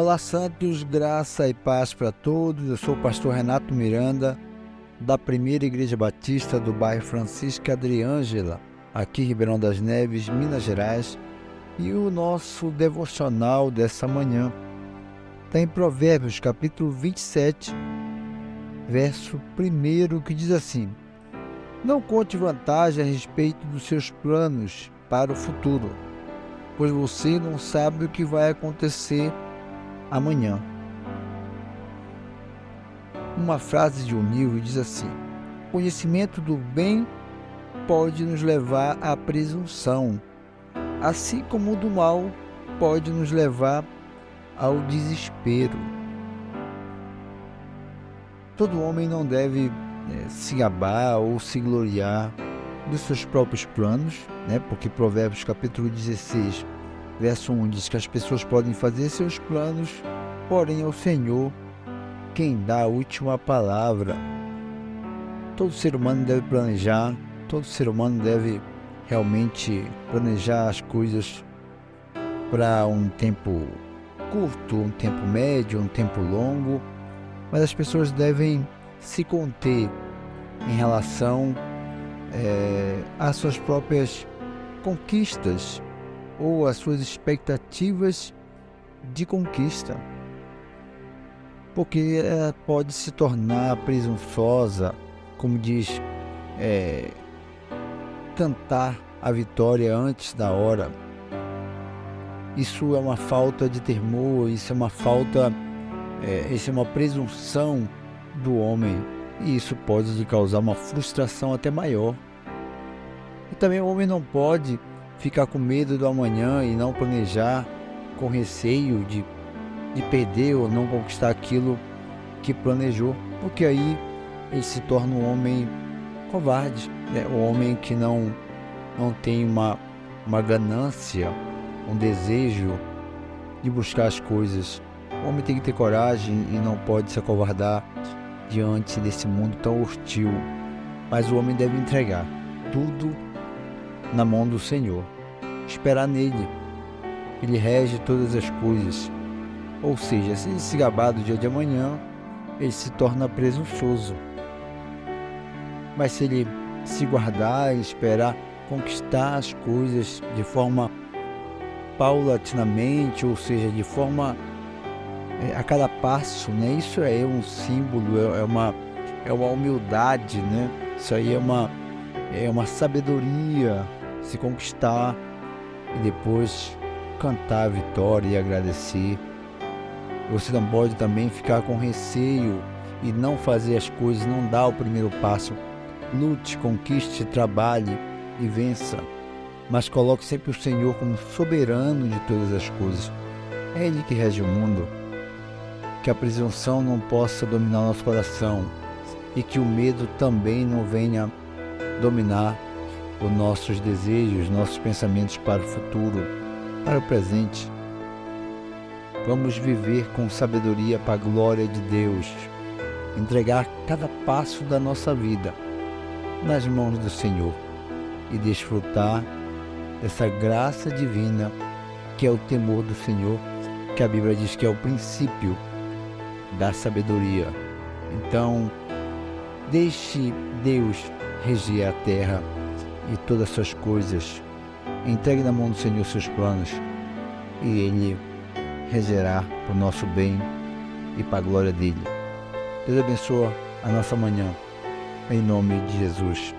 Olá, Santos, graça e paz para todos. Eu sou o pastor Renato Miranda, da Primeira Igreja Batista do bairro Francisca Adriângela, aqui em Ribeirão das Neves, Minas Gerais. E o nosso devocional dessa manhã está em Provérbios, capítulo 27, verso 1, que diz assim: Não conte vantagem a respeito dos seus planos para o futuro, pois você não sabe o que vai acontecer amanhã. Uma frase de um livro diz assim: Conhecimento do bem pode nos levar à presunção, assim como o do mal pode nos levar ao desespero. Todo homem não deve é, se gabar ou se gloriar dos seus próprios planos, né? porque Provérbios capítulo 16 Verso 1 diz que as pessoas podem fazer seus planos, porém é o Senhor quem dá a última palavra. Todo ser humano deve planejar, todo ser humano deve realmente planejar as coisas para um tempo curto, um tempo médio, um tempo longo, mas as pessoas devem se conter em relação é, às suas próprias conquistas ou as suas expectativas de conquista, porque ela pode se tornar presunçosa, como diz, é, cantar a vitória antes da hora. Isso é uma falta de temor, isso é uma falta, é, isso é uma presunção do homem e isso pode lhe causar uma frustração até maior. E também o homem não pode ficar com medo do amanhã e não planejar, com receio de, de perder ou não conquistar aquilo que planejou, porque aí ele se torna um homem covarde, né? um homem que não, não tem uma, uma ganância, um desejo de buscar as coisas. O homem tem que ter coragem e não pode se acovardar diante desse mundo tão hostil. Mas o homem deve entregar tudo na mão do Senhor. Esperar nele. Ele rege todas as coisas. Ou seja, se ele se gabar do dia de amanhã, ele se torna presunçoso. Mas se ele se guardar e esperar conquistar as coisas de forma paulatinamente, ou seja, de forma é, a cada passo, né? Isso é um símbolo, é, é uma é uma humildade, né? Isso aí é uma é uma sabedoria se conquistar e depois cantar a vitória e agradecer. Você não pode também ficar com receio e não fazer as coisas, não dar o primeiro passo. Lute, conquiste, trabalhe e vença. Mas coloque sempre o Senhor como soberano de todas as coisas. É Ele que rege o mundo. Que a presunção não possa dominar nosso coração e que o medo também não venha dominar os nossos desejos, nossos pensamentos para o futuro, para o presente. Vamos viver com sabedoria para a glória de Deus, entregar cada passo da nossa vida nas mãos do Senhor e desfrutar dessa graça divina que é o temor do Senhor, que a Bíblia diz que é o princípio da sabedoria. Então, deixe Deus reger a terra e todas as suas coisas. Entregue na mão do Senhor seus planos e Ele regerá para o nosso bem e para a glória dele. Deus abençoe a nossa manhã, em nome de Jesus.